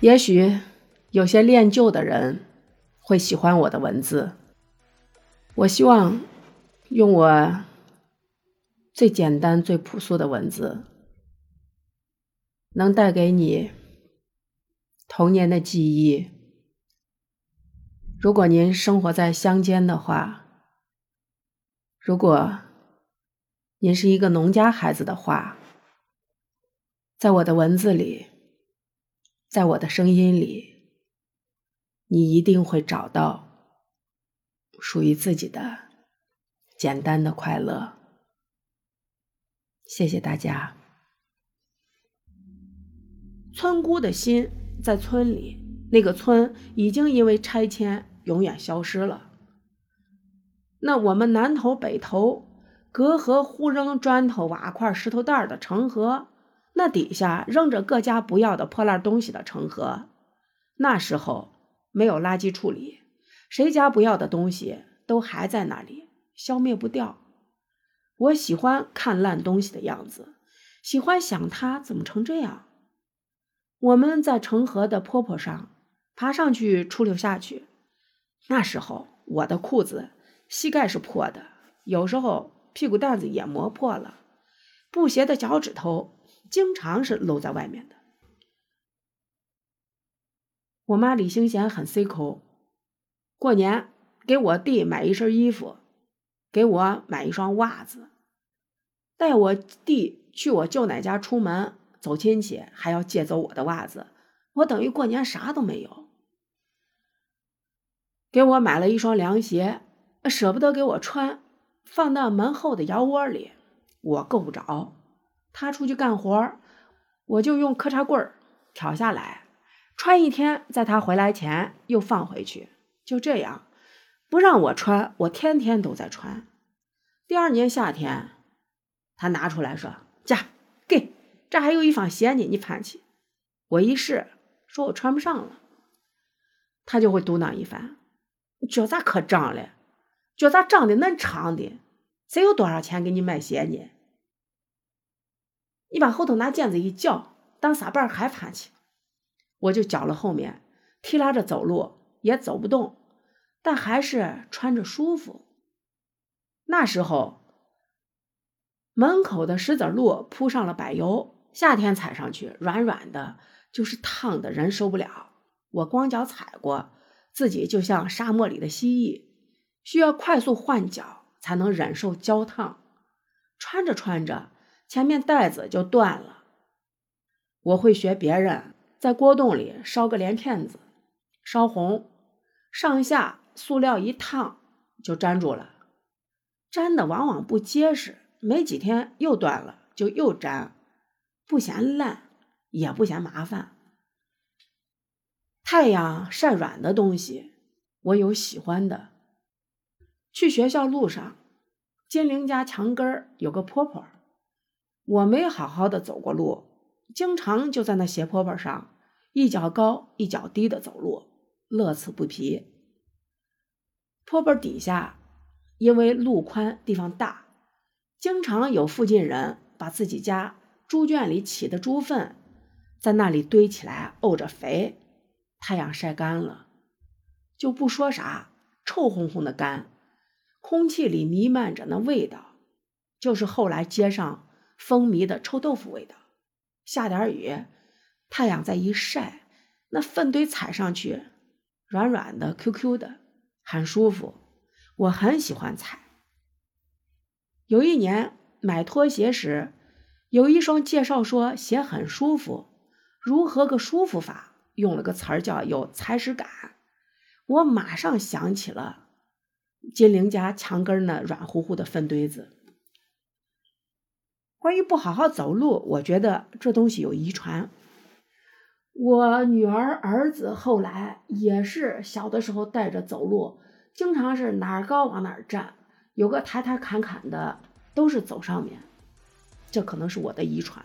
也许有些恋旧的人会喜欢我的文字。我希望用我最简单、最朴素的文字，能带给你童年的记忆。如果您生活在乡间的话，如果您是一个农家孩子的话，在我的文字里，在我的声音里，你一定会找到属于自己的简单的快乐。谢谢大家。村姑的心在村里，那个村已经因为拆迁永远消失了。那我们南头北头隔河互扔砖头瓦块石头袋的城河。那底下扔着各家不要的破烂东西的成河，那时候没有垃圾处理，谁家不要的东西都还在那里，消灭不掉。我喜欢看烂东西的样子，喜欢想它怎么成这样。我们在成河的坡坡上爬上去，出溜下去。那时候我的裤子膝盖是破的，有时候屁股蛋子也磨破了，布鞋的脚趾头。经常是露在外面的。我妈李兴贤很 C 口，过年给我弟买一身衣服，给我买一双袜子，带我弟去我舅奶家出门走亲戚，还要借走我的袜子，我等于过年啥都没有。给我买了一双凉鞋，舍不得给我穿，放到门后的窑窝里，我够不着。他出去干活，我就用磕叉棍儿挑下来，穿一天，在他回来前又放回去，就这样，不让我穿，我天天都在穿。第二年夏天，他拿出来说：“家给，这还有一双鞋呢，你穿去。”我一试，说我穿不上了，他就会嘟囔一番：“脚咋可长了？脚咋长得恁长的？谁有多少钱给你买鞋呢？”你把后头拿毽子一叫，当撒瓣还盘起，我就绞了后面，提拉着走路也走不动，但还是穿着舒服。那时候门口的石子路铺上了柏油，夏天踩上去软软的，就是烫的人受不了。我光脚踩过，自己就像沙漠里的蜥蜴，需要快速换脚才能忍受焦烫。穿着穿着。前面带子就断了，我会学别人在锅洞里烧个连片子，烧红，上下塑料一烫就粘住了，粘的往往不结实，没几天又断了，就又粘，不嫌烂也不嫌麻烦。太阳晒软的东西，我有喜欢的。去学校路上，金陵家墙根儿有个坡坡。我没好好的走过路，经常就在那斜坡坡上，一脚高一脚低的走路，乐此不疲。坡坡底下，因为路宽地方大，经常有附近人把自己家猪圈里起的猪粪在那里堆起来沤着肥，太阳晒干了，就不说啥，臭烘烘的干，空气里弥漫着那味道，就是后来街上。风靡的臭豆腐味道，下点雨，太阳再一晒，那粪堆踩上去，软软的、Q Q 的，很舒服。我很喜欢踩。有一年买拖鞋时，有一双介绍说鞋很舒服，如何个舒服法？用了个词儿叫有踩屎感。我马上想起了金陵家墙根那软乎乎的粪堆子。关于不好好走路，我觉得这东西有遗传。我女儿、儿子后来也是小的时候带着走路，经常是哪儿高往哪儿站，有个抬抬坎坎的，都是走上面。这可能是我的遗传。